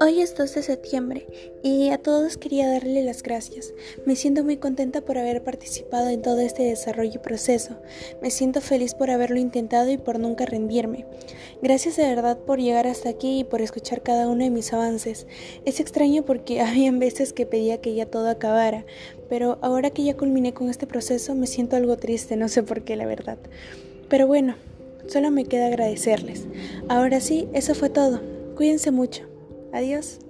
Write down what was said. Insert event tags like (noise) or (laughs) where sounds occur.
Hoy es 2 de septiembre y a todos quería darle las gracias. Me siento muy contenta por haber participado en todo este desarrollo y proceso. Me siento feliz por haberlo intentado y por nunca rendirme. Gracias de verdad por llegar hasta aquí y por escuchar cada uno de mis avances. Es extraño porque (laughs) habían veces que pedía que ya todo acabara, pero ahora que ya culminé con este proceso me siento algo triste, no sé por qué la verdad. Pero bueno, solo me queda agradecerles. Ahora sí, eso fue todo. Cuídense mucho. Adiós.